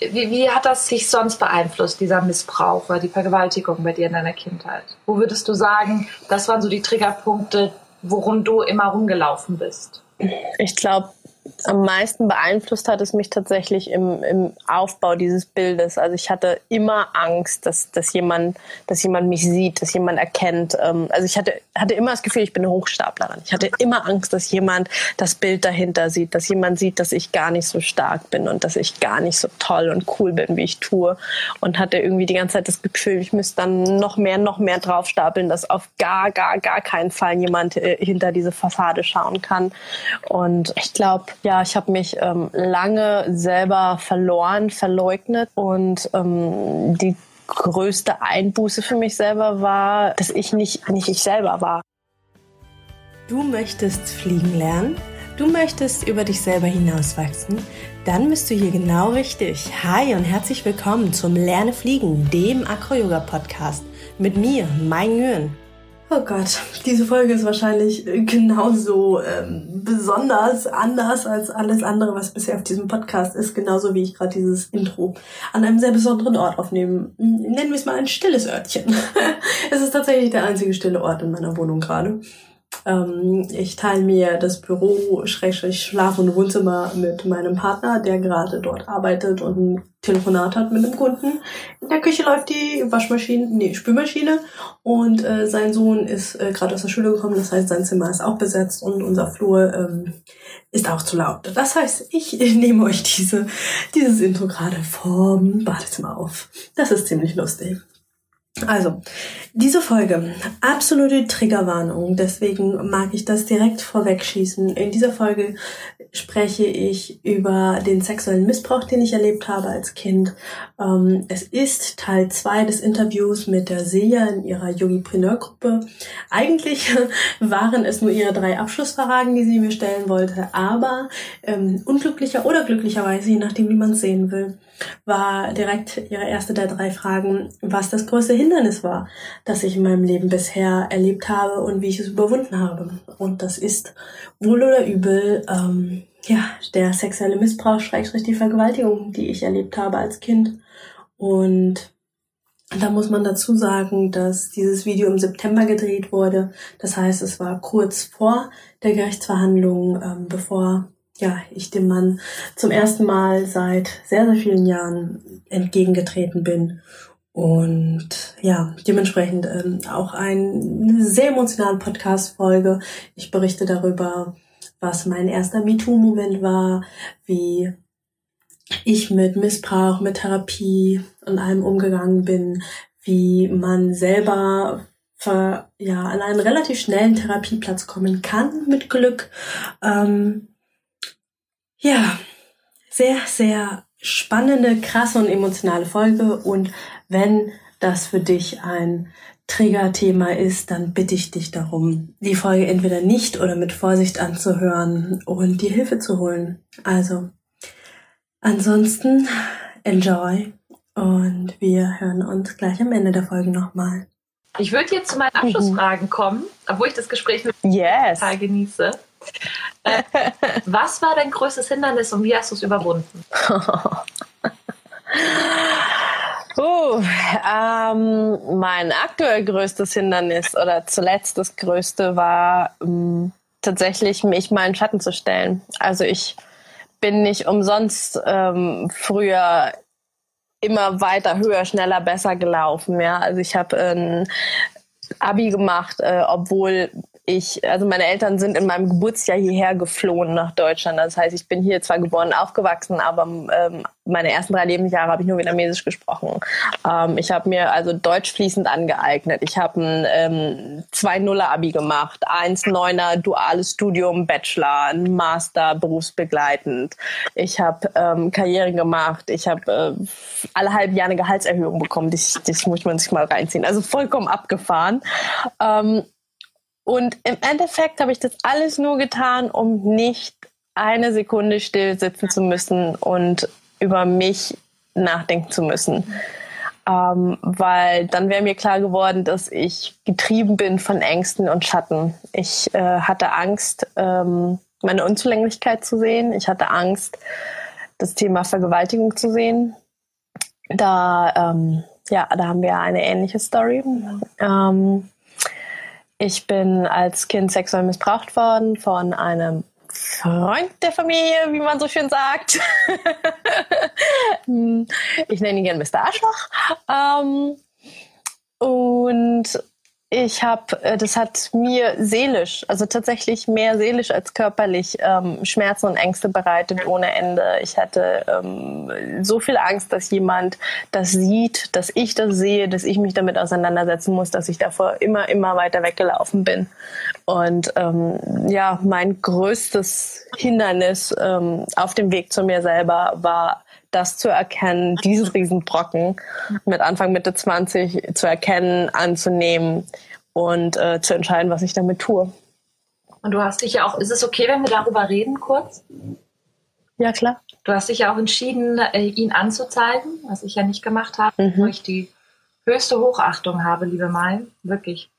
wie, wie hat das sich sonst beeinflusst, dieser Missbrauch oder die Vergewaltigung bei dir in deiner Kindheit? Wo würdest du sagen, das waren so die Triggerpunkte, worum du immer rumgelaufen bist? Ich glaube, am meisten beeinflusst hat es mich tatsächlich im, im Aufbau dieses Bildes. Also ich hatte immer Angst, dass, dass, jemand, dass jemand mich sieht, dass jemand erkennt. Ähm, also ich hatte, hatte immer das Gefühl, ich bin eine Hochstaplerin. Ich hatte immer Angst, dass jemand das Bild dahinter sieht, dass jemand sieht, dass ich gar nicht so stark bin und dass ich gar nicht so toll und cool bin, wie ich tue. Und hatte irgendwie die ganze Zeit das Gefühl, ich müsste dann noch mehr, noch mehr draufstapeln, dass auf gar, gar, gar keinen Fall jemand äh, hinter diese Fassade schauen kann. Und ich glaube, ja, ich habe mich ähm, lange selber verloren, verleugnet und ähm, die größte Einbuße für mich selber war, dass ich nicht, nicht ich selber war. Du möchtest fliegen lernen? Du möchtest über dich selber hinauswachsen? Dann bist du hier genau richtig. Hi und herzlich willkommen zum Lerne Fliegen, dem Acro-Yoga-Podcast mit mir, Mai Nguyen. Oh Gott, diese Folge ist wahrscheinlich genauso ähm, besonders anders als alles andere, was bisher auf diesem Podcast ist, genauso wie ich gerade dieses Intro an einem sehr besonderen Ort aufnehme. Nennen wir es mal ein stilles Örtchen. es ist tatsächlich der einzige stille Ort in meiner Wohnung gerade. Ähm, ich teile mir das Büro, Schlaf- und Wohnzimmer mit meinem Partner, der gerade dort arbeitet und ein Telefonat hat mit einem Kunden. In der Küche läuft die Waschmaschine, nee, Spülmaschine und äh, sein Sohn ist äh, gerade aus der Schule gekommen, das heißt, sein Zimmer ist auch besetzt und unser Flur ähm, ist auch zu laut. Das heißt, ich, ich nehme euch diese, dieses Intro gerade vom Badezimmer auf. Das ist ziemlich lustig. Also, diese Folge, absolute Triggerwarnung, deswegen mag ich das direkt vorwegschießen. In dieser Folge spreche ich über den sexuellen Missbrauch, den ich erlebt habe als Kind. Ähm, es ist Teil zwei des Interviews mit der Seja in ihrer Yogipreneur-Gruppe. Eigentlich waren es nur ihre drei Abschlussfragen, die sie mir stellen wollte, aber ähm, unglücklicher oder glücklicherweise, je nachdem, wie man es sehen will, war direkt ihre erste der drei Fragen, was das größte Hindernis war, das ich in meinem Leben bisher erlebt habe und wie ich es überwunden habe. Und das ist wohl oder übel, ähm, ja, der sexuelle Missbrauch, schrägstrich die Vergewaltigung, die ich erlebt habe als Kind. Und da muss man dazu sagen, dass dieses Video im September gedreht wurde. Das heißt, es war kurz vor der Gerichtsverhandlung, ähm, bevor ja, ich dem Mann zum ersten Mal seit sehr, sehr vielen Jahren entgegengetreten bin. Und ja, dementsprechend ähm, auch eine sehr emotionale Podcast-Folge. Ich berichte darüber, was mein erster MeToo-Moment war, wie ich mit Missbrauch, mit Therapie und allem umgegangen bin, wie man selber für, ja, an einen relativ schnellen Therapieplatz kommen kann mit Glück. Ähm, ja, sehr, sehr spannende, krasse und emotionale Folge. Und wenn das für dich ein Triggerthema ist, dann bitte ich dich darum, die Folge entweder nicht oder mit Vorsicht anzuhören und dir Hilfe zu holen. Also, ansonsten enjoy und wir hören uns gleich am Ende der Folge nochmal. Ich würde jetzt zu meinen mhm. Abschlussfragen kommen, obwohl ich das Gespräch mit yes. total genieße. Äh, was war dein größtes Hindernis und wie hast du es überwunden? Uh, ähm, mein aktuell größtes Hindernis oder zuletzt das größte war ähm, tatsächlich, mich mal in Schatten zu stellen. Also ich bin nicht umsonst ähm, früher immer weiter, höher, schneller, besser gelaufen. Ja, also ich habe ein Abi gemacht, äh, obwohl ich, also meine Eltern sind in meinem Geburtsjahr hierher geflohen nach Deutschland. Das heißt, ich bin hier zwar geboren, aufgewachsen, aber ähm, meine ersten drei Lebensjahre habe ich nur Vietnamesisch gesprochen. Ähm, ich habe mir also Deutsch fließend angeeignet. Ich habe ein ähm, 2-0er-Abi gemacht, 1-9er duales Studium, Bachelor, ein Master berufsbegleitend. Ich habe ähm, Karriere gemacht. Ich habe äh, alle halbe Jahre eine Gehaltserhöhung bekommen. Das, das muss man sich mal reinziehen. Also vollkommen abgefahren. Ähm, und im Endeffekt habe ich das alles nur getan, um nicht eine Sekunde still sitzen zu müssen und über mich nachdenken zu müssen. Ähm, weil dann wäre mir klar geworden, dass ich getrieben bin von Ängsten und Schatten. Ich äh, hatte Angst, ähm, meine Unzulänglichkeit zu sehen. Ich hatte Angst, das Thema Vergewaltigung zu sehen. da, ähm, ja, da haben wir eine ähnliche Story. Ähm, ich bin als Kind sexuell missbraucht worden von einem Freund der Familie, wie man so schön sagt. ich nenne ihn gerne Mr. Arschloch. Ähm, und ich habe, äh, das hat mir seelisch, also tatsächlich mehr seelisch als körperlich ähm, Schmerzen und Ängste bereitet ohne Ende. Ich hatte ähm, so viel Angst, dass jemand das sieht, dass ich das sehe, dass ich mich damit auseinandersetzen muss, dass ich davor immer, immer weiter weggelaufen bin. Und ähm, ja, mein größtes Hindernis ähm, auf dem Weg zu mir selber war das zu erkennen, diesen Riesenbrocken mit Anfang, Mitte 20 zu erkennen, anzunehmen und äh, zu entscheiden, was ich damit tue. Und du hast dich ja auch, ist es okay, wenn wir darüber reden kurz? Ja, klar. Du hast dich ja auch entschieden, äh, ihn anzuzeigen, was ich ja nicht gemacht habe, mhm. wo ich die höchste Hochachtung habe, liebe Mai. Wirklich.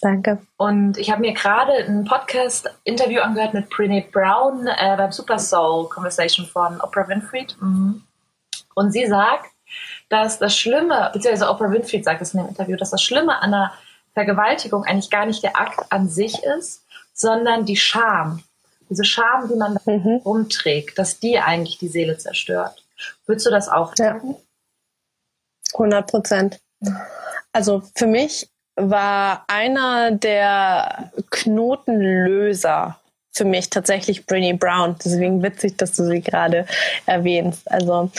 Danke. Und ich habe mir gerade ein Podcast-Interview angehört mit Brene Brown äh, beim Super Soul Conversation von Oprah Winfrey. Mhm. Und sie sagt, dass das Schlimme, beziehungsweise Oprah Winfrey sagt es in dem Interview, dass das Schlimme an der Vergewaltigung eigentlich gar nicht der Akt an sich ist, sondern die Scham. Diese Scham, die man mhm. rumträgt, dass die eigentlich die Seele zerstört. Würdest du das auch sagen? Ja. 100 Prozent. Also für mich war einer der Knotenlöser für mich tatsächlich Brinny Brown. Deswegen witzig, dass du sie gerade erwähnst. Also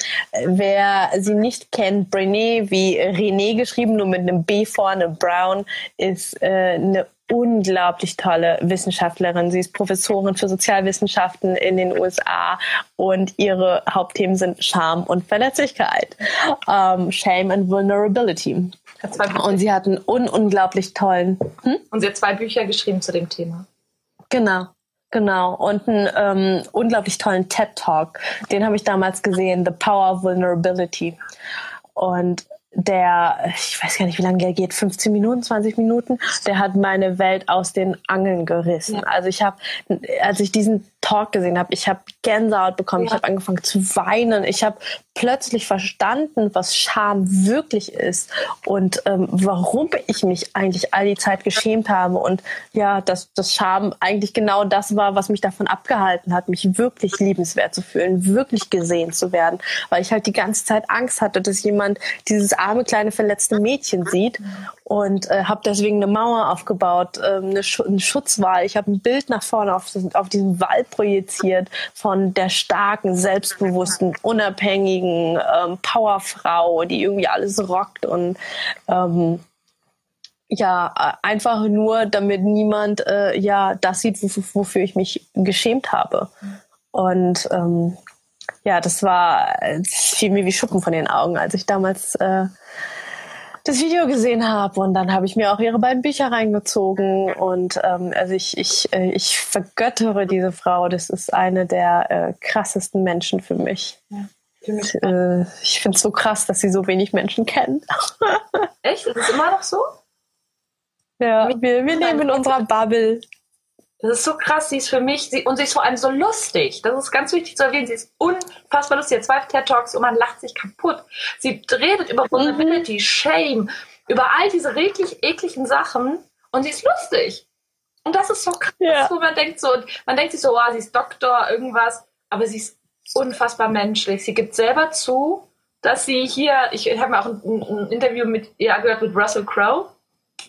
wer sie nicht kennt, Brinny wie René geschrieben, nur mit einem B vorne, Brown, ist äh, eine unglaublich tolle Wissenschaftlerin. Sie ist Professorin für Sozialwissenschaften in den USA und ihre Hauptthemen sind Scham und Verletzlichkeit. Ähm, Shame and Vulnerability. Und sie hat einen un unglaublich tollen. Hm? Und sie hat zwei Bücher geschrieben zu dem Thema. Genau. Genau, und einen ähm, unglaublich tollen TED Talk. Den habe ich damals gesehen, The Power of Vulnerability. Und der, ich weiß gar nicht, wie lange der geht, 15 Minuten, 20 Minuten, der hat meine Welt aus den Angeln gerissen. Ja. Also ich habe, als ich diesen Talk gesehen habe, ich habe Gänsehaut bekommen, ja. ich habe angefangen zu weinen, ich habe plötzlich verstanden, was Scham wirklich ist und ähm, warum ich mich eigentlich all die Zeit geschämt habe und ja, dass das Scham eigentlich genau das war, was mich davon abgehalten hat, mich wirklich liebenswert zu fühlen, wirklich gesehen zu werden, weil ich halt die ganze Zeit Angst hatte, dass jemand dieses arme kleine verletzte Mädchen sieht und äh, habe deswegen eine Mauer aufgebaut, äh, eine, Sch eine Schutzwall. Ich habe ein Bild nach vorne auf, auf diesen Wall projiziert von der starken, selbstbewussten, unabhängigen ähm, Powerfrau, die irgendwie alles rockt und ähm, ja, einfach nur, damit niemand äh, ja das sieht, wofür ich mich geschämt habe. Und ähm, ja, das war, das fiel mir wie Schuppen von den Augen, als ich damals äh, das Video gesehen habe und dann habe ich mir auch ihre beiden Bücher reingezogen und ähm, also ich ich äh, ich vergöttere diese Frau. Das ist eine der äh, krassesten Menschen für mich. Ja. Und, äh, ich finde es so krass, dass sie so wenig Menschen kennen. Echt? Ist es immer noch so? Ja, wir, wir leben in unserer Bubble. Das ist so krass, sie ist für mich, sie, und sie ist vor allem so lustig. Das ist ganz wichtig zu erwähnen. Sie ist unfassbar lustig. Hat zwei TED Talks und man lacht sich kaputt. Sie redet über Vulnerability, mhm. Shame, über all diese eklig, ekligen Sachen und sie ist lustig. Und das ist so krass, ja. wo man denkt so, man denkt sich so, oh, sie ist Doktor, irgendwas, aber sie ist unfassbar menschlich. Sie gibt selber zu, dass sie hier, ich habe mir auch ein, ein Interview mit ihr gehört mit Russell Crowe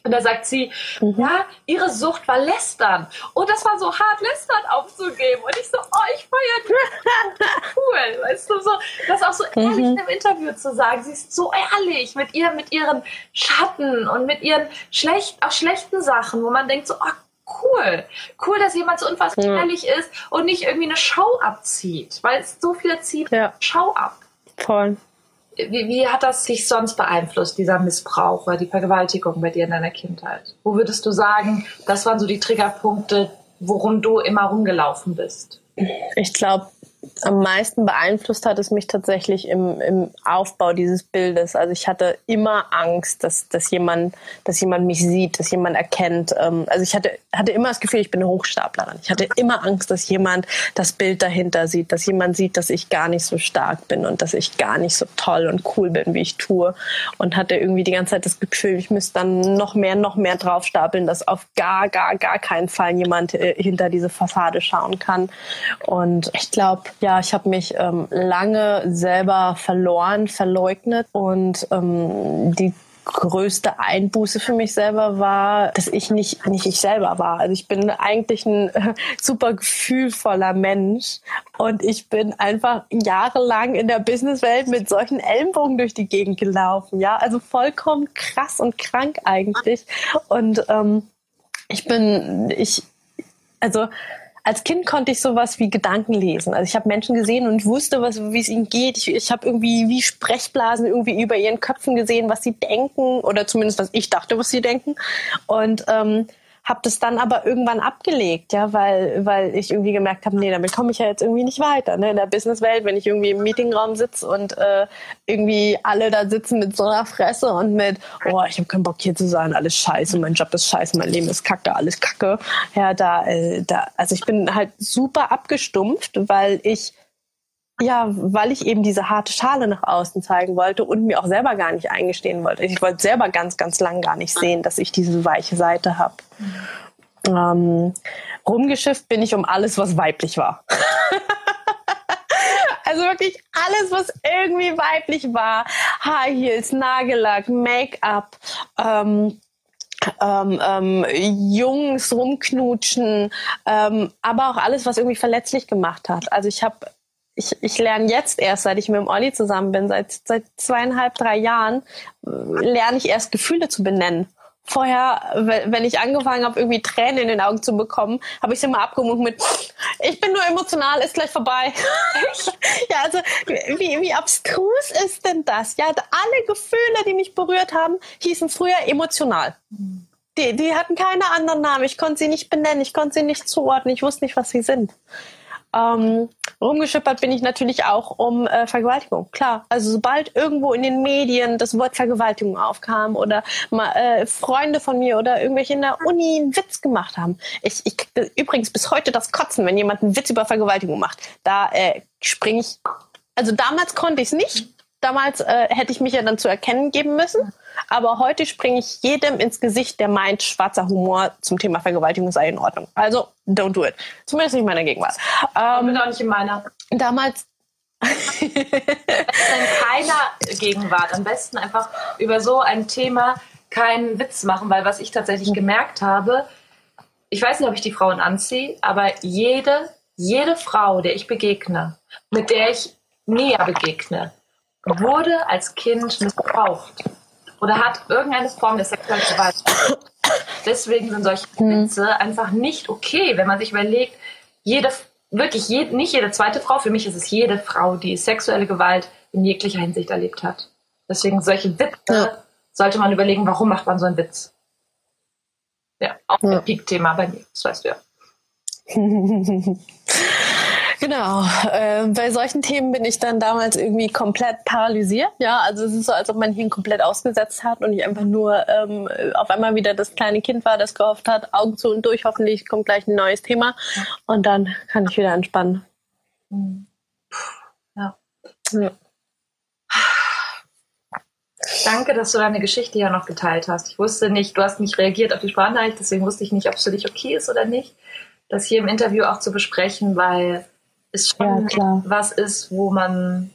und da sagt sie, mhm. ja, ihre Sucht war Lästern. Und das war so hart, Lästern aufzugeben. Und ich so, oh, ich feiere die. cool. Weißt du, so, das auch so mhm. ehrlich in einem Interview zu sagen. Sie ist so ehrlich mit ihr, mit ihren Schatten und mit ihren schlecht, auch schlechten Sachen, wo man denkt so, oh, cool. Cool, dass jemand so unfassbar ja. ehrlich ist und nicht irgendwie eine Show abzieht. Weil es so viel zieht ja. Show ab. Voll. Wie, wie hat das sich sonst beeinflusst, dieser Missbrauch oder die Vergewaltigung bei dir in deiner Kindheit? Wo würdest du sagen, das waren so die Triggerpunkte, worum du immer rumgelaufen bist? Ich glaube, am meisten beeinflusst hat es mich tatsächlich im, im Aufbau dieses Bildes. Also ich hatte immer Angst, dass, dass, jemand, dass jemand mich sieht, dass jemand erkennt. Ähm, also ich hatte, hatte immer das Gefühl, ich bin eine Hochstaplerin. Ich hatte immer Angst, dass jemand das Bild dahinter sieht, dass jemand sieht, dass ich gar nicht so stark bin und dass ich gar nicht so toll und cool bin, wie ich tue. Und hatte irgendwie die ganze Zeit das Gefühl, ich müsste dann noch mehr, noch mehr draufstapeln, dass auf gar, gar, gar keinen Fall jemand äh, hinter diese Fassade schauen kann. Und ich glaube, ja, ich habe mich ähm, lange selber verloren, verleugnet und ähm, die größte Einbuße für mich selber war, dass ich nicht, nicht ich selber war. Also ich bin eigentlich ein super gefühlvoller Mensch und ich bin einfach jahrelang in der Businesswelt mit solchen Ellenbogen durch die Gegend gelaufen. Ja, also vollkommen krass und krank eigentlich. Und ähm, ich bin, ich, also als Kind konnte ich sowas wie Gedanken lesen. Also ich habe Menschen gesehen und wusste, was, wie es ihnen geht. Ich, ich habe irgendwie wie Sprechblasen irgendwie über ihren Köpfen gesehen, was sie denken oder zumindest was ich dachte, was sie denken. Und ähm, habe das dann aber irgendwann abgelegt, ja, weil, weil ich irgendwie gemerkt habe, nee, damit komme ich ja jetzt irgendwie nicht weiter. Ne? In der Businesswelt, wenn ich irgendwie im Meetingraum sitze und äh, irgendwie alle da sitzen mit so einer Fresse und mit, oh, ich habe keinen Bock hier zu sein, alles scheiße, mein Job ist scheiße, mein Leben ist kacke, alles kacke. Ja, da, äh, da, also ich bin halt super abgestumpft, weil ich ja, weil ich eben diese harte Schale nach außen zeigen wollte und mir auch selber gar nicht eingestehen wollte. Ich wollte selber ganz, ganz lang gar nicht sehen, dass ich diese weiche Seite habe. Ähm, rumgeschifft bin ich um alles, was weiblich war. also wirklich alles, was irgendwie weiblich war. High Heels, Nagellack, Make-up, ähm, ähm, ähm, Jungs rumknutschen, ähm, aber auch alles, was irgendwie verletzlich gemacht hat. Also ich habe ich, ich lerne jetzt erst, seit ich mit dem Olli zusammen bin, seit, seit zweieinhalb, drei Jahren, lerne ich erst Gefühle zu benennen. Vorher, wenn ich angefangen habe, irgendwie Tränen in den Augen zu bekommen, habe ich es immer abgemunkt mit, ich bin nur emotional, ist gleich vorbei. ja, also wie, wie abstrus ist denn das? Ja, alle Gefühle, die mich berührt haben, hießen früher emotional. Die, die hatten keine anderen Namen. Ich konnte sie nicht benennen, ich konnte sie nicht zuordnen, ich wusste nicht, was sie sind. Ähm, rumgeschippert bin ich natürlich auch um äh, Vergewaltigung. Klar, also sobald irgendwo in den Medien das Wort Vergewaltigung aufkam oder mal, äh, Freunde von mir oder irgendwelche in der Uni einen Witz gemacht haben. Ich, ich krieg übrigens bis heute das Kotzen, wenn jemand einen Witz über Vergewaltigung macht. Da äh, springe ich. Also damals konnte ich es nicht. Damals äh, hätte ich mich ja dann zu erkennen geben müssen. Aber heute springe ich jedem ins Gesicht, der meint, schwarzer Humor zum Thema Vergewaltigung sei in Ordnung. Also, don't do it. Zumindest nicht in meiner Gegenwart. Ähm, bin auch nicht in meiner. Damals. in keiner Gegenwart. Am besten einfach über so ein Thema keinen Witz machen, weil was ich tatsächlich gemerkt habe, ich weiß nicht, ob ich die Frauen anziehe, aber jede, jede Frau, der ich begegne, mit der ich näher begegne, wurde als Kind missbraucht oder hat irgendeine Form der sexuellen Gewalt. Deswegen sind solche hm. Witze einfach nicht okay, wenn man sich überlegt, jede, wirklich jede, nicht jede zweite Frau, für mich ist es jede Frau, die sexuelle Gewalt in jeglicher Hinsicht erlebt hat. Deswegen solche Witze ja. sollte man überlegen, warum macht man so einen Witz? Ja, auch ja. ein Peak-Thema bei mir, das weißt du ja. Genau. Äh, bei solchen Themen bin ich dann damals irgendwie komplett paralysiert. Ja, also es ist so, als ob man hier komplett ausgesetzt hat und ich einfach nur ähm, auf einmal wieder das kleine Kind war, das gehofft hat, Augen zu und durch, hoffentlich kommt gleich ein neues Thema und dann kann ich wieder entspannen. Ja. ja. Danke, dass du deine Geschichte ja noch geteilt hast. Ich wusste nicht, du hast nicht reagiert auf die Sprachnachricht, deswegen wusste ich nicht, ob es für dich okay ist oder nicht, das hier im Interview auch zu besprechen, weil ist schon ja, was ist, wo man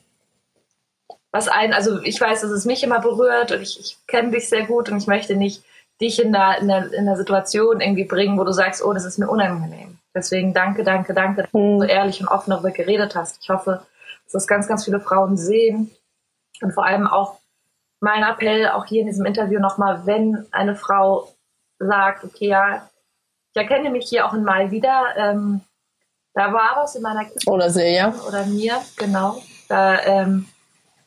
was ein, also ich weiß, dass es mich immer berührt und ich, ich kenne dich sehr gut und ich möchte nicht dich in der, in, der, in der Situation irgendwie bringen, wo du sagst, oh, das ist mir unangenehm. Deswegen danke, danke, danke, dass du so mhm. ehrlich und offen darüber geredet hast. Ich hoffe, dass das ganz, ganz viele Frauen sehen und vor allem auch mein Appell auch hier in diesem Interview nochmal, wenn eine Frau sagt, okay, ja, ich erkenne mich hier auch in Mal wieder, ähm, da war was in meiner Kindheit. Oder Silja. Oder mir, genau. Da ähm,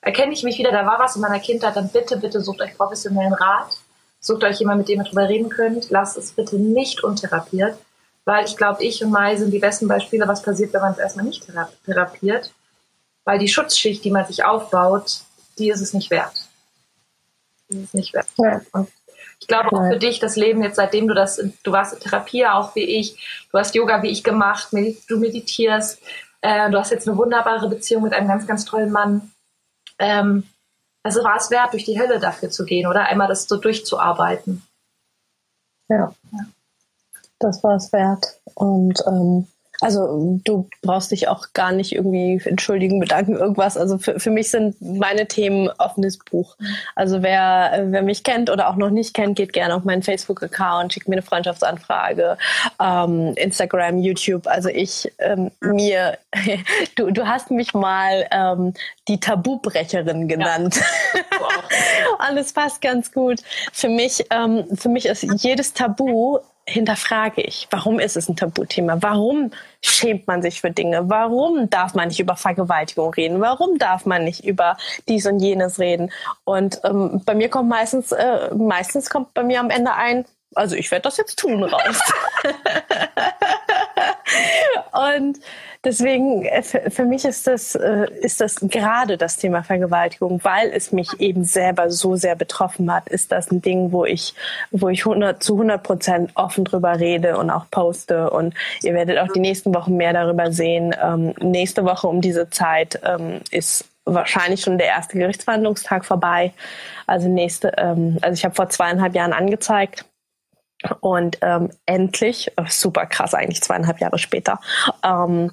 erkenne ich mich wieder, da war was in meiner Kindheit, dann bitte, bitte sucht euch professionellen Rat. Sucht euch jemanden, mit dem ihr drüber reden könnt. Lasst es bitte nicht untherapiert. weil ich glaube, ich und Mai sind die besten Beispiele, was passiert, wenn man es erstmal nicht therapiert. Weil die Schutzschicht, die man sich aufbaut, die ist es nicht wert. Die ist es nicht wert. Ja. Und ich glaube auch für dich, das Leben jetzt, seitdem du das, du warst in Therapie auch wie ich, du hast Yoga wie ich gemacht, du meditierst, äh, du hast jetzt eine wunderbare Beziehung mit einem ganz, ganz tollen Mann. Ähm, also war es wert, durch die Hölle dafür zu gehen oder einmal das so durchzuarbeiten. Ja, ja. das war es wert. Und ähm, also du brauchst dich auch gar nicht irgendwie entschuldigen, bedanken, irgendwas. Also für, für mich sind meine Themen offenes Buch. Also wer, wer mich kennt oder auch noch nicht kennt, geht gerne auf meinen Facebook-Account, schickt mir eine Freundschaftsanfrage, ähm, Instagram, YouTube. Also ich ähm, mir, du, du hast mich mal ähm, die Tabubrecherin genannt. Ja. Und es passt ganz gut. Für mich, ähm, für mich ist jedes Tabu hinterfrage ich, warum ist es ein Tabuthema? Warum schämt man sich für Dinge? Warum darf man nicht über Vergewaltigung reden? Warum darf man nicht über dies und jenes reden? Und ähm, bei mir kommt meistens, äh, meistens kommt bei mir am Ende ein, also ich werde das jetzt tun raus. und deswegen, äh, für, mich ist das, äh, ist das gerade das Thema Vergewaltigung, weil es mich eben selber so sehr betroffen hat, ist das ein Ding, wo ich, wo ich 100, zu 100 Prozent offen drüber rede und auch poste. Und ihr werdet auch die nächsten Wochen mehr darüber sehen. Ähm, nächste Woche um diese Zeit ähm, ist wahrscheinlich schon der erste Gerichtsverhandlungstag vorbei. Also nächste, ähm, also ich habe vor zweieinhalb Jahren angezeigt und ähm, endlich, super krass eigentlich zweieinhalb Jahre später, ähm,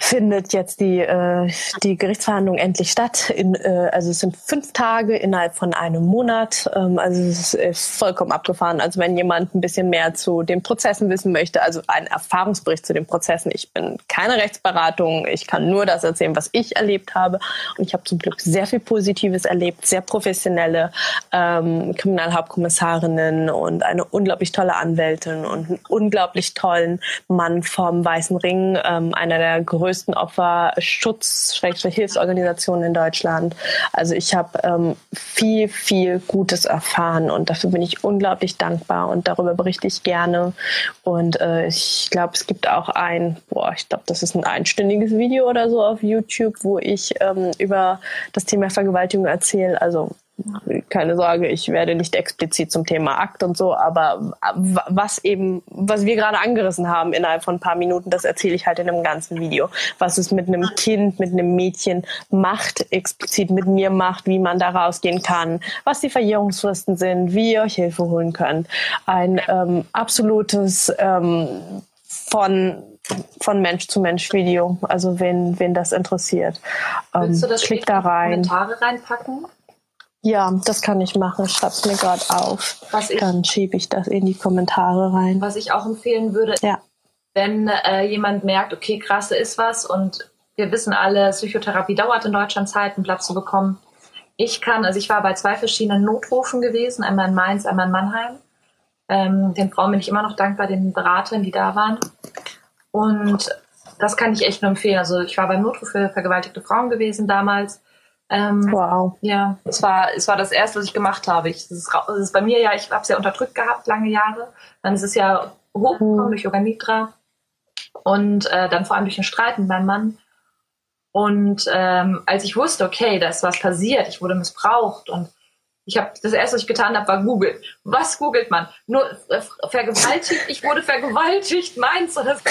findet jetzt die, äh, die Gerichtsverhandlung endlich statt. In, äh, also es sind fünf Tage innerhalb von einem Monat. Ähm, also es ist vollkommen abgefahren. Also wenn jemand ein bisschen mehr zu den Prozessen wissen möchte, also ein Erfahrungsbericht zu den Prozessen. Ich bin keine Rechtsberatung. Ich kann nur das erzählen, was ich erlebt habe. Und ich habe zum Glück sehr viel Positives erlebt, sehr professionelle ähm, Kriminalhauptkommissarinnen und eine unglaublich tolle Anwältin und einen unglaublich tollen Mann vom Weißen Ring, ähm, einer der größten Opferschutz-Hilfsorganisationen in Deutschland. Also ich habe ähm, viel, viel Gutes erfahren und dafür bin ich unglaublich dankbar und darüber berichte ich gerne. Und äh, ich glaube, es gibt auch ein, boah, ich glaube, das ist ein einstündiges Video oder so auf YouTube, wo ich ähm, über das Thema Vergewaltigung erzähle. Also keine Sorge, ich werde nicht explizit zum Thema Akt und so, aber was eben, was wir gerade angerissen haben innerhalb von ein paar Minuten, das erzähle ich halt in einem ganzen Video. Was es mit einem Kind, mit einem Mädchen macht, explizit mit mir macht, wie man da rausgehen kann, was die Verjährungsfristen sind, wie ihr euch Hilfe holen könnt. Ein ähm, absolutes ähm, von von Mensch zu Mensch Video. Also wen, wen das interessiert. Willst du das klick da rein. Kommentare reinpacken? Ja, das kann ich machen. Es mir gerade auf. Ich, Dann schiebe ich das in die Kommentare rein. Was ich auch empfehlen würde, ja. wenn äh, jemand merkt, okay, krass, ist was und wir wissen alle, Psychotherapie dauert in Deutschland Zeit, einen Platz zu bekommen. Ich kann, also ich war bei zwei verschiedenen Notrufen gewesen, einmal in Mainz, einmal in Mannheim. Ähm, den Frauen bin ich immer noch dankbar, den Beratern, die da waren. Und das kann ich echt nur empfehlen. Also ich war beim Notruf für vergewaltigte Frauen gewesen damals ähm, wow. Ja, es war, es war das erste, was ich gemacht habe. Ich, das, ist, das ist bei mir ja, ich habe es ja unterdrückt gehabt, lange Jahre. Dann ist es ja hochgekommen mhm. durch Yoga Nidra und äh, dann vor allem durch den Streit mit meinem Mann. Und ähm, als ich wusste, okay, da ist was passiert, ich wurde missbraucht und ich habe das erste, was ich getan habe, war googeln. Was googelt man? Nur äh, vergewaltigt, ich wurde vergewaltigt, meins oder so.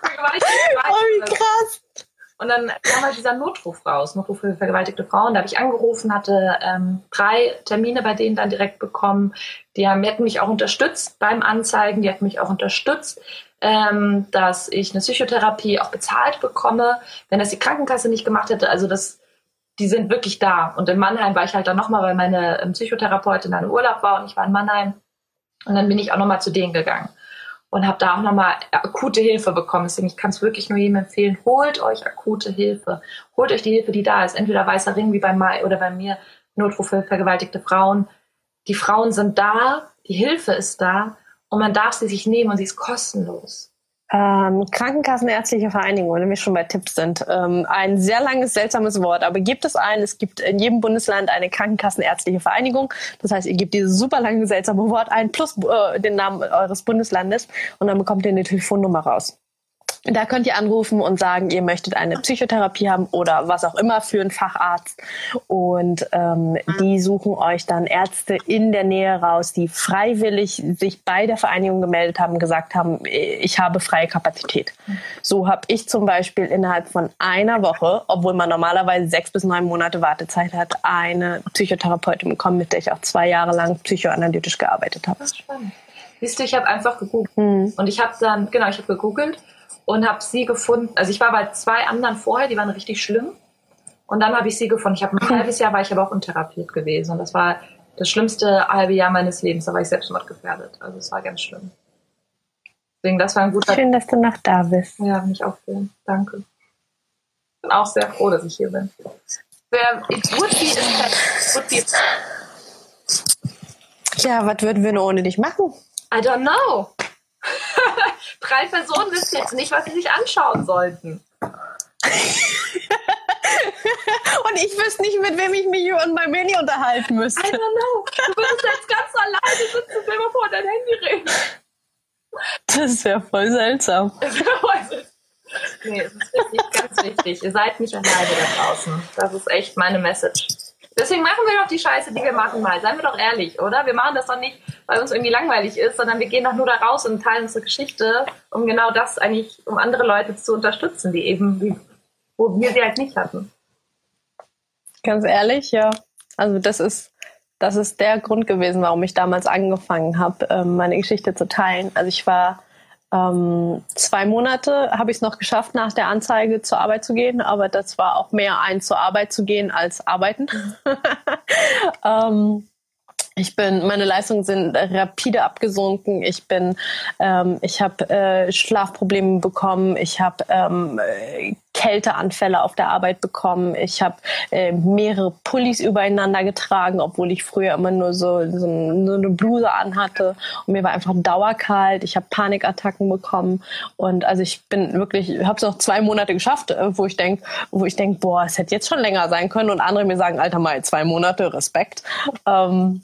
vergewaltigt, meins, oh, wie krass. Und dann kam halt dieser Notruf raus, Notruf für vergewaltigte Frauen. Da habe ich angerufen, hatte ähm, drei Termine bei denen dann direkt bekommen. Die, haben, die hätten mich auch unterstützt beim Anzeigen, die hätten mich auch unterstützt, ähm, dass ich eine Psychotherapie auch bezahlt bekomme, wenn das die Krankenkasse nicht gemacht hätte. Also das, die sind wirklich da. Und in Mannheim war ich halt dann nochmal, weil meine ähm, Psychotherapeutin dann im Urlaub war und ich war in Mannheim. Und dann bin ich auch nochmal zu denen gegangen und habe da auch nochmal akute Hilfe bekommen. Deswegen, ich kann es wirklich nur jedem empfehlen, holt euch akute Hilfe. Holt euch die Hilfe, die da ist. Entweder Weißer Ring wie bei Mai oder bei mir, Notruf für vergewaltigte Frauen. Die Frauen sind da, die Hilfe ist da und man darf sie sich nehmen und sie ist kostenlos. Ähm, Krankenkassenärztliche Vereinigung, wenn wir schon bei Tipps sind. Ähm, ein sehr langes, seltsames Wort, aber gibt es einen? Es gibt in jedem Bundesland eine Krankenkassenärztliche Vereinigung. Das heißt, ihr gebt dieses super lange, seltsame Wort ein plus äh, den Namen eures Bundeslandes und dann bekommt ihr eine Telefonnummer raus. Da könnt ihr anrufen und sagen, ihr möchtet eine Psychotherapie haben oder was auch immer für einen Facharzt. Und ähm, die suchen euch dann Ärzte in der Nähe raus, die freiwillig sich bei der Vereinigung gemeldet haben, gesagt haben, ich habe freie Kapazität. So habe ich zum Beispiel innerhalb von einer Woche, obwohl man normalerweise sechs bis neun Monate Wartezeit hat, eine Psychotherapeutin bekommen, mit der ich auch zwei Jahre lang psychoanalytisch gearbeitet habe. Das ist spannend. Siehst du, ich habe einfach gegoogelt. Hm. Und ich habe dann, genau, ich habe gegoogelt und habe sie gefunden. Also ich war bei zwei anderen vorher, die waren richtig schlimm. Und dann habe ich sie gefunden. Ich habe ein halbes Jahr war ich aber auch untherapiert gewesen. Und das war das schlimmste halbe Jahr meines Lebens. Da war ich selbstmordgefährdet. Also es war ganz schlimm. Deswegen, das war ein guter. Schön, dass du noch da bist. Ja, bin ich auch schön. Danke. Bin auch sehr froh, dass ich hier bin. Wer, Woodby ist Woodby. Ja, was würden wir nur ohne dich machen? I don't know. Drei Personen wissen jetzt nicht, was sie sich anschauen sollten. und ich wüsste nicht, mit wem ich mich und mein Mini unterhalten müsste. I don't know. Du würdest jetzt ganz alleine sitzen und immer vor dein Handy reden. Das ist ja voll seltsam. nee, es ist wichtig, ganz wichtig. Ihr seid nicht alleine da draußen. Das ist echt meine Message. Deswegen machen wir doch die Scheiße, die wir machen mal. Seien wir doch ehrlich, oder? Wir machen das doch nicht, weil uns irgendwie langweilig ist, sondern wir gehen doch nur da raus und teilen unsere Geschichte, um genau das eigentlich, um andere Leute zu unterstützen, die eben, wo wir sie halt nicht hatten. Ganz ehrlich, ja. Also das ist, das ist der Grund gewesen, warum ich damals angefangen habe, ähm, meine Geschichte zu teilen. Also ich war ähm, zwei Monate habe ich es noch geschafft, nach der Anzeige zur Arbeit zu gehen, aber das war auch mehr ein zur Arbeit zu gehen als arbeiten. ähm, ich bin, meine Leistungen sind rapide abgesunken. Ich bin, ähm, ich habe äh, Schlafprobleme bekommen. Ich habe ähm, Kälteanfälle auf der Arbeit bekommen. Ich habe äh, mehrere Pullis übereinander getragen, obwohl ich früher immer nur so, so, so eine Bluse anhatte. Und mir war einfach dauerkalt. Ich habe Panikattacken bekommen. Und also ich bin wirklich, habe es noch zwei Monate geschafft, äh, wo ich denk, wo ich denk, boah, es hätte jetzt schon länger sein können. Und andere mir sagen, Alter, mal zwei Monate, Respekt. Ähm,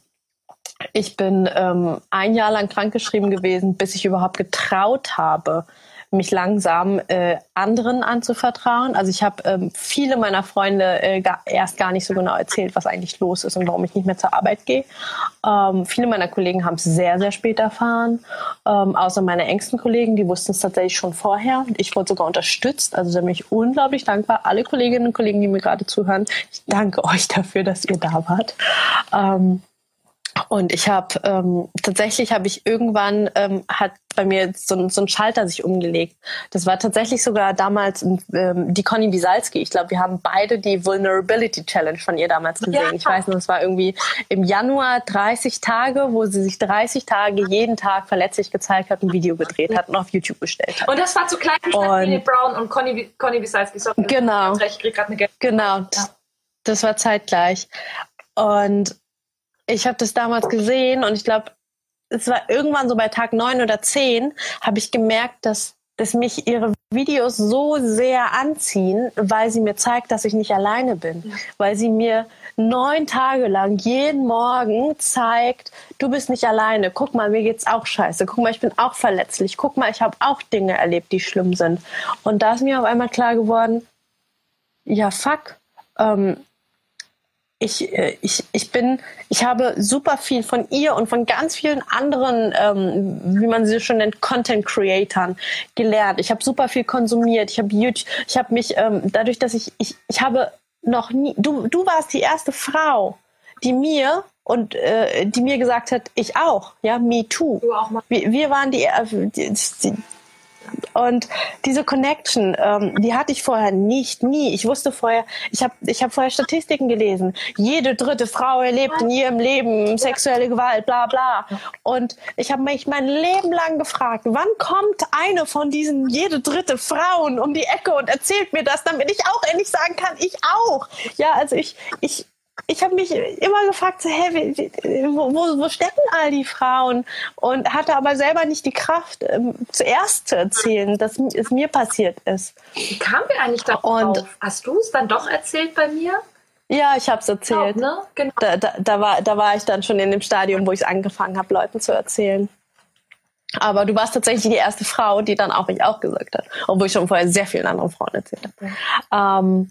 ich bin ähm, ein Jahr lang krankgeschrieben gewesen, bis ich überhaupt getraut habe, mich langsam äh, anderen anzuvertrauen. Also ich habe ähm, viele meiner Freunde äh, gar, erst gar nicht so genau erzählt, was eigentlich los ist und warum ich nicht mehr zur Arbeit gehe. Ähm, viele meiner Kollegen haben es sehr, sehr spät erfahren. Ähm, außer meine engsten Kollegen, die wussten es tatsächlich schon vorher. Ich wurde sogar unterstützt. Also da bin ich unglaublich dankbar. Alle Kolleginnen und Kollegen, die mir gerade zuhören, ich danke euch dafür, dass ihr da wart. Ähm, und ich habe ähm, tatsächlich habe ich irgendwann ähm, hat bei mir so, so ein Schalter sich umgelegt. Das war tatsächlich sogar damals ähm, die Conny Bisalski. Ich glaube, wir haben beide die Vulnerability Challenge von ihr damals gesehen. Ja. Ich weiß noch, es war irgendwie im Januar 30 Tage, wo sie sich 30 Tage jeden Tag verletzlich gezeigt hat, ein Video gedreht hat und auf YouTube gestellt hat. Und das war zu klein für Brown und Conny, Conny Bisalski. Sorry, genau. Ich krieg eine genau. Ja. Das war zeitgleich. Und ich habe das damals gesehen und ich glaube, es war irgendwann so bei Tag neun oder zehn, habe ich gemerkt, dass, dass mich ihre Videos so sehr anziehen, weil sie mir zeigt, dass ich nicht alleine bin. Ja. Weil sie mir neun Tage lang jeden Morgen zeigt, du bist nicht alleine. Guck mal, mir geht's auch scheiße. Guck mal, ich bin auch verletzlich. Guck mal, ich habe auch Dinge erlebt, die schlimm sind. Und da ist mir auf einmal klar geworden, ja, fuck. Ähm, ich, äh, ich, ich bin, ich habe super viel von ihr und von ganz vielen anderen, ähm, wie man sie schon nennt, Content Creatern gelernt. Ich habe super viel konsumiert. Ich habe YouTube, ich habe mich ähm, dadurch, dass ich, ich, ich habe noch nie, du, du warst die erste Frau, die mir und äh, die mir gesagt hat, ich auch, ja, me too. Du auch mal. Wir, wir waren die, äh, die, die und diese Connection, ähm, die hatte ich vorher nicht, nie. Ich wusste vorher, ich habe ich hab vorher Statistiken gelesen. Jede dritte Frau erlebt in ihrem Leben sexuelle Gewalt, bla bla. Und ich habe mich mein Leben lang gefragt, wann kommt eine von diesen jede dritte Frauen um die Ecke und erzählt mir das, damit ich auch endlich sagen kann, ich auch. Ja, also ich, ich, ich habe mich immer gefragt, so, hey, wo, wo, wo, stecken all die Frauen? Und hatte aber selber nicht die Kraft, ähm, zuerst zu erzählen, dass es mir passiert ist. Wie kamen wir eigentlich darauf? Und Hast du es dann doch erzählt bei mir? Ja, ich habe es erzählt. Genau, ne? genau. Da, da, da, war, da war ich dann schon in dem Stadium, wo ich es angefangen habe, Leuten zu erzählen. Aber du warst tatsächlich die erste Frau, die dann auch mich auch gesagt hat, obwohl ich schon vorher sehr vielen anderen Frauen erzählt habe. Ähm,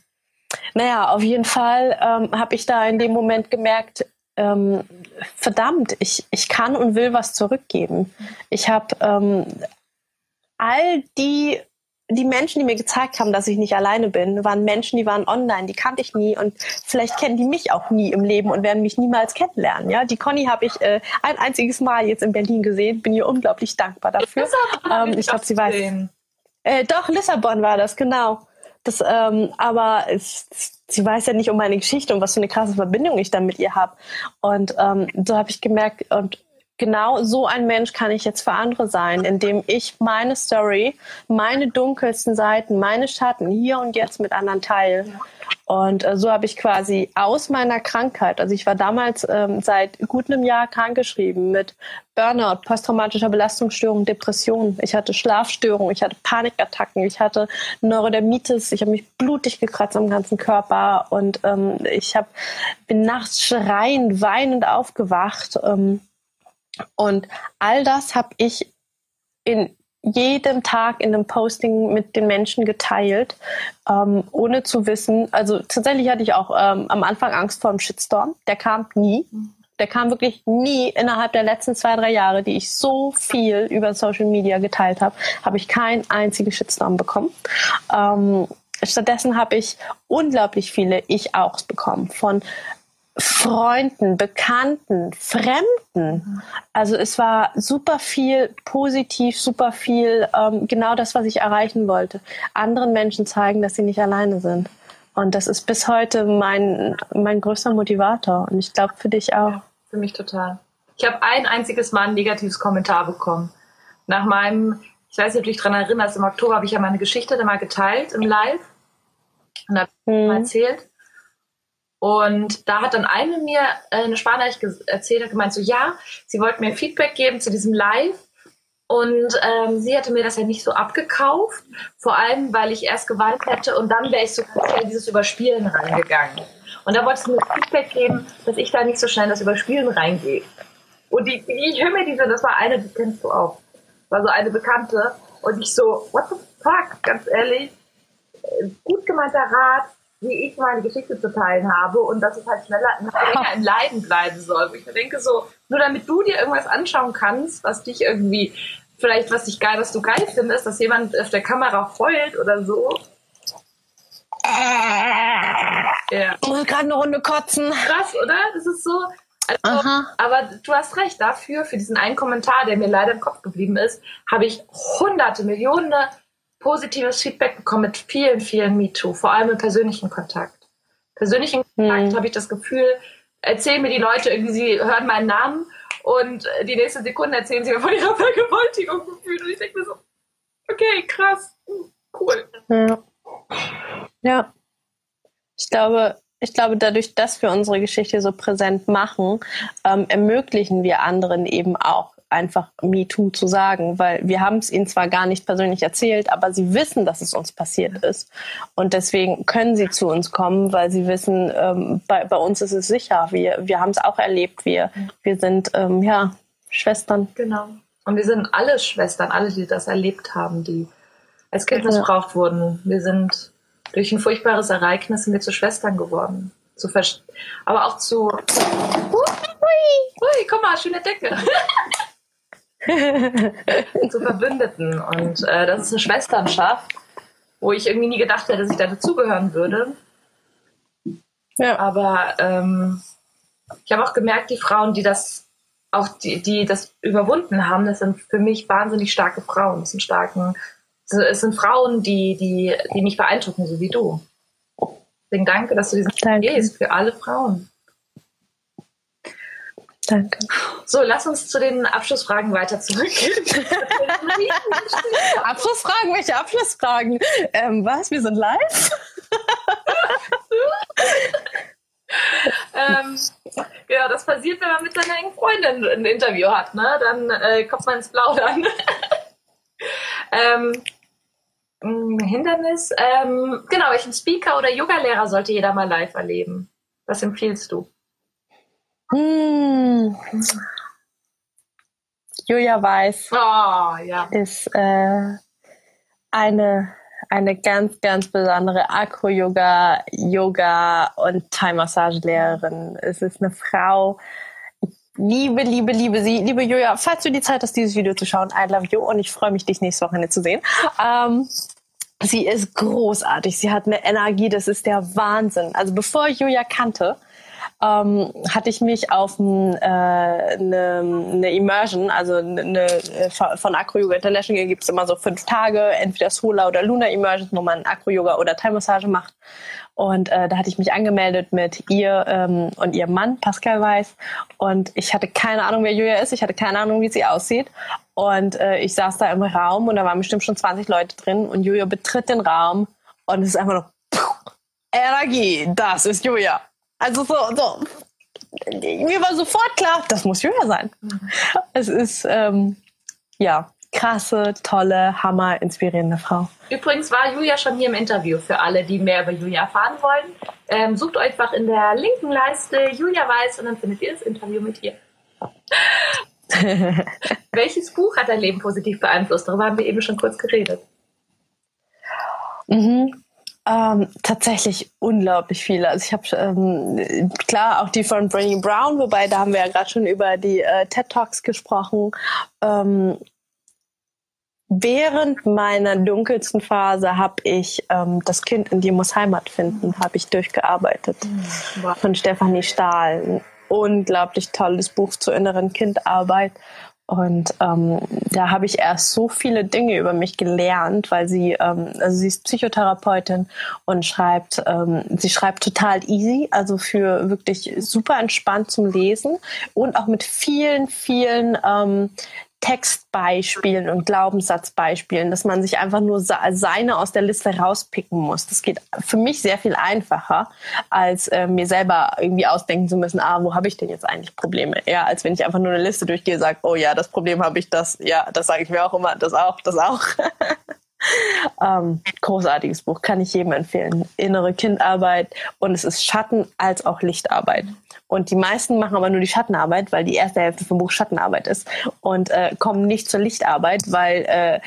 naja, auf jeden Fall ähm, habe ich da in dem Moment gemerkt, ähm, verdammt, ich, ich kann und will was zurückgeben. Ich habe ähm, all die die Menschen, die mir gezeigt haben, dass ich nicht alleine bin, waren Menschen, die waren online, die kannte ich nie und vielleicht kennen die mich auch nie im Leben und werden mich niemals kennenlernen. Ja, die Conny habe ich äh, ein einziges Mal jetzt in Berlin gesehen, bin ihr unglaublich dankbar dafür. Ähm, ich glaube, sie weiß. Äh, doch, Lissabon war das, genau. Das, ähm, aber es, sie weiß ja nicht um meine Geschichte und was für eine krasse Verbindung ich dann mit ihr habe. Und ähm, so habe ich gemerkt, und genau so ein Mensch kann ich jetzt für andere sein, indem ich meine Story, meine dunkelsten Seiten, meine Schatten hier und jetzt mit anderen teile. Und äh, so habe ich quasi aus meiner Krankheit, also ich war damals ähm, seit gut einem Jahr krankgeschrieben mit Burnout, posttraumatischer Belastungsstörung, Depression. Ich hatte Schlafstörungen, ich hatte Panikattacken, ich hatte Neurodermitis, ich habe mich blutig gekratzt am ganzen Körper und ähm, ich hab, bin nachts schreiend, weinend aufgewacht. Ähm, und all das habe ich in jeden Tag in einem Posting mit den Menschen geteilt, ähm, ohne zu wissen. Also tatsächlich hatte ich auch ähm, am Anfang Angst vor einem Shitstorm. Der kam nie. Der kam wirklich nie innerhalb der letzten zwei, drei Jahre, die ich so viel über Social Media geteilt habe, habe ich keinen einzigen Shitstorm bekommen. Ähm, stattdessen habe ich unglaublich viele Ich-Auchs bekommen von Freunden, Bekannten, Fremden. Also es war super viel positiv, super viel ähm, genau das, was ich erreichen wollte. Anderen Menschen zeigen, dass sie nicht alleine sind. Und das ist bis heute mein, mein größter Motivator. Und ich glaube für dich auch. Ja, für mich total. Ich habe ein einziges Mal ein negatives Kommentar bekommen. Nach meinem, ich weiß nicht, ob du dich daran erinnerst, im Oktober habe ich ja meine Geschichte dann mal geteilt im Live und habe mhm. erzählt. Und da hat dann eine mir äh, eine Sprachnachricht erzählt, hat gemeint so, ja, sie wollte mir Feedback geben zu diesem Live. Und ähm, sie hatte mir das ja nicht so abgekauft, vor allem, weil ich erst geweint hätte und dann wäre ich so in dieses Überspielen reingegangen. Und da wollte sie mir Feedback geben, dass ich da nicht so schnell in das Überspielen reingehe. Und die, ich höre mir diese, das war eine, die kennst du auch, war so eine Bekannte. Und ich so, what the fuck, ganz ehrlich, äh, gut gemeinter Rat, wie ich meine Geschichte zu teilen habe und dass es halt schneller länger im Leiden bleiben soll. ich denke so, nur damit du dir irgendwas anschauen kannst, was dich irgendwie, vielleicht was dich geil, was du geil findest, dass jemand auf der Kamera heult oder so. Ja. Ich muss gerade eine Runde kotzen. Krass, oder? Das ist so. Also, aber du hast recht, dafür, für diesen einen Kommentar, der mir leider im Kopf geblieben ist, habe ich hunderte, Millionen positives Feedback bekommen mit vielen, vielen MeToo, vor allem im persönlichen Kontakt. Persönlichen Kontakt hm. habe ich das Gefühl, erzählen mir die Leute irgendwie, sie hören meinen Namen und die nächste Sekunde erzählen sie mir von ihrer Vergewaltigung gefühlt und ich denke mir so, okay, krass, cool. Ja. ja. Ich glaube, ich glaube, dadurch, dass wir unsere Geschichte so präsent machen, ähm, ermöglichen wir anderen eben auch einfach MeToo zu sagen, weil wir haben es ihnen zwar gar nicht persönlich erzählt, aber sie wissen, dass es uns passiert ist. Und deswegen können sie zu uns kommen, weil sie wissen, ähm, bei, bei uns ist es sicher. Wir, wir haben es auch erlebt. Wir, wir sind ähm, ja Schwestern. Genau. Und wir sind alle Schwestern, alle, die das erlebt haben, die als Kind missbraucht wurden. Wir sind durch ein furchtbares Ereignis sind wir zu Schwestern geworden. Zu aber auch zu. Hui, hui, guck mal, schöne Decke. zu Verbündeten. Und äh, das ist eine Schwesternschaft, wo ich irgendwie nie gedacht hätte, dass ich da dazugehören würde. Ja. Aber ähm, ich habe auch gemerkt, die Frauen, die das auch die, die das überwunden haben, das sind für mich wahnsinnig starke Frauen. Das sind starken, es sind Frauen, die, die, die mich beeindrucken, so wie du. Deswegen danke, dass du diesen Danke. gehst für alle Frauen. Danke. So, lass uns zu den Abschlussfragen weiter zurückgehen. Abschlussfragen? Welche Abschlussfragen? Ähm, was? Wir sind live? Ja, das passiert, wenn man mit seiner engen Freundin ein Interview hat, ne? Dann äh, kommt man ins Plaudern. ähm, mm, Hindernis. Ähm, genau, welchen Speaker oder Yogalehrer sollte jeder mal live erleben? Was empfiehlst du? Hm. Julia Weiß Oh, ja. ist äh, eine, eine ganz, ganz besondere Akro-Yoga, Yoga und Thai-Massage-Lehrerin. Es ist eine Frau, liebe, liebe, liebe sie. Liebe Julia, falls du die Zeit hast, dieses Video zu schauen, I love you und ich freue mich, dich nächste Wochenende zu sehen. Ähm, sie ist großartig. Sie hat eine Energie, das ist der Wahnsinn. Also bevor ich Julia kannte, ähm, hatte ich mich auf eine äh, ne, ne Immersion, also eine, äh, von Acro Yoga International gibt es immer so fünf Tage, entweder Solar oder Luna Immersion, wo man Acro Yoga oder Thai Massage macht. Und äh, da hatte ich mich angemeldet mit ihr ähm, und ihrem Mann, Pascal Weiß. Und ich hatte keine Ahnung, wer Julia ist. Ich hatte keine Ahnung, wie sie aussieht. Und äh, ich saß da im Raum und da waren bestimmt schon 20 Leute drin. Und Julia betritt den Raum und es ist einfach nur Energie. Das ist Julia. Also so, so. Mir war sofort klar, das muss Julia sein. Mhm. Es ist, ähm, ja, krasse, tolle, hammer, inspirierende Frau. Übrigens war Julia schon hier im Interview für alle, die mehr über Julia erfahren wollen. Ähm, sucht euch einfach in der linken Leiste Julia Weiß und dann findet ihr das Interview mit ihr. Welches Buch hat dein Leben positiv beeinflusst? Darüber haben wir eben schon kurz geredet. Mhm. Ähm, tatsächlich unglaublich viele. Also ich habe ähm, klar auch die von Brené Brown, wobei da haben wir ja gerade schon über die äh, TED Talks gesprochen. Ähm, während meiner dunkelsten Phase habe ich ähm, das Kind in dir muss Heimat finden, habe ich durchgearbeitet mhm. von Stefanie Stahl. Ein unglaublich tolles Buch zur inneren Kindarbeit. Und ähm, da habe ich erst so viele Dinge über mich gelernt, weil sie, ähm, also sie ist Psychotherapeutin und schreibt, ähm, sie schreibt total easy, also für wirklich super entspannt zum Lesen und auch mit vielen, vielen ähm, Textbeispielen und Glaubenssatzbeispielen, dass man sich einfach nur seine aus der Liste rauspicken muss. Das geht für mich sehr viel einfacher, als äh, mir selber irgendwie ausdenken zu müssen, ah, wo habe ich denn jetzt eigentlich Probleme? Ja, als wenn ich einfach nur eine Liste durchgehe und sage, oh ja, das Problem habe ich, das, ja, das sage ich mir auch immer, das auch, das auch. ähm, großartiges Buch, kann ich jedem empfehlen. Innere Kindarbeit und es ist Schatten als auch Lichtarbeit. Und die meisten machen aber nur die Schattenarbeit, weil die erste Hälfte vom Buch Schattenarbeit ist und äh, kommen nicht zur Lichtarbeit, weil äh,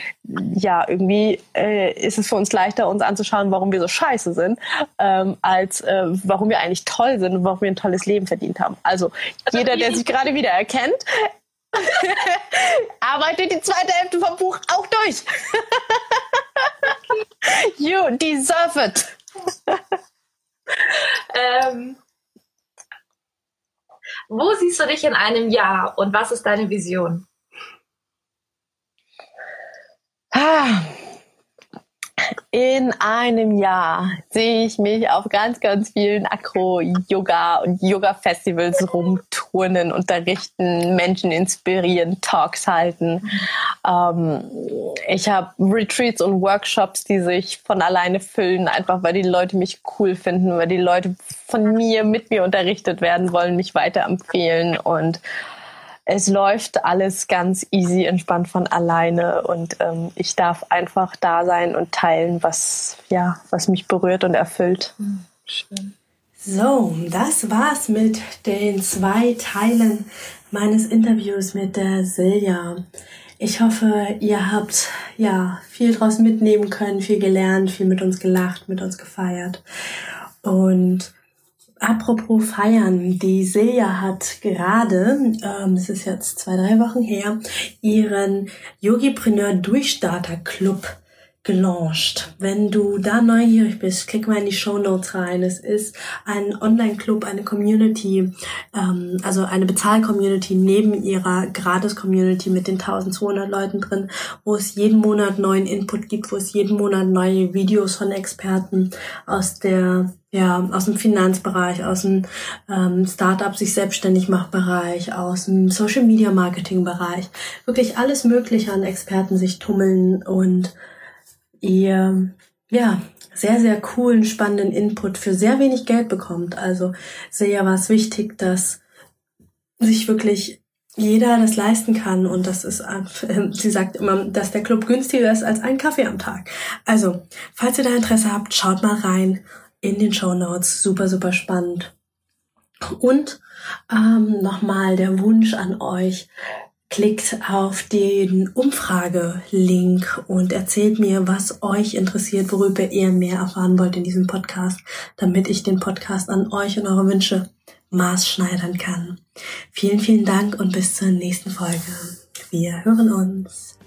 ja irgendwie äh, ist es für uns leichter, uns anzuschauen, warum wir so scheiße sind, ähm, als äh, warum wir eigentlich toll sind und warum wir ein tolles Leben verdient haben. Also, also jeder, der sich gerade wieder erkennt, arbeitet die zweite Hälfte vom Buch auch durch. you deserve it. ähm, wo siehst du dich in einem Jahr und was ist deine Vision? Ah, in einem Jahr sehe ich mich auf ganz, ganz vielen Akro-Yoga- und Yoga-Festivals rumturnen, unterrichten, Menschen inspirieren, Talks halten. Ähm, ich habe Retreats und Workshops, die sich von alleine füllen, einfach weil die Leute mich cool finden, weil die Leute von mir, mit mir unterrichtet werden wollen, mich weiterempfehlen und es läuft alles ganz easy, entspannt von alleine und ähm, ich darf einfach da sein und teilen, was ja, was mich berührt und erfüllt. Schön. So, das war's mit den zwei Teilen meines Interviews mit der Silja. Ich hoffe, ihr habt ja viel draus mitnehmen können, viel gelernt, viel mit uns gelacht, mit uns gefeiert und Apropos feiern, die Silja hat gerade, ähm, es ist jetzt zwei, drei Wochen her, ihren Yogipreneur Durchstarter Club gelauncht. Wenn du da neugierig bist, klick mal in die Show Notes rein. Es ist ein Online-Club, eine Community, ähm, also eine Bezahl-Community neben ihrer Gratis-Community mit den 1200 Leuten drin, wo es jeden Monat neuen Input gibt, wo es jeden Monat neue Videos von Experten aus der ja, aus dem Finanzbereich, aus dem ähm, Startup sich selbstständig macht Bereich, aus dem Social Media Marketing Bereich, wirklich alles Mögliche an Experten sich tummeln und ihr ja sehr sehr coolen spannenden Input für sehr wenig Geld bekommt. Also sehr war es wichtig, dass sich wirklich jeder das leisten kann und das ist, äh, sie sagt immer, dass der Club günstiger ist als ein Kaffee am Tag. Also, falls ihr da Interesse habt, schaut mal rein in den Show Notes. Super, super spannend. Und ähm, nochmal der Wunsch an euch, klickt auf den Umfrage-Link und erzählt mir, was euch interessiert, worüber ihr mehr erfahren wollt in diesem Podcast, damit ich den Podcast an euch und eure Wünsche maßschneidern kann. Vielen, vielen Dank und bis zur nächsten Folge. Wir hören uns.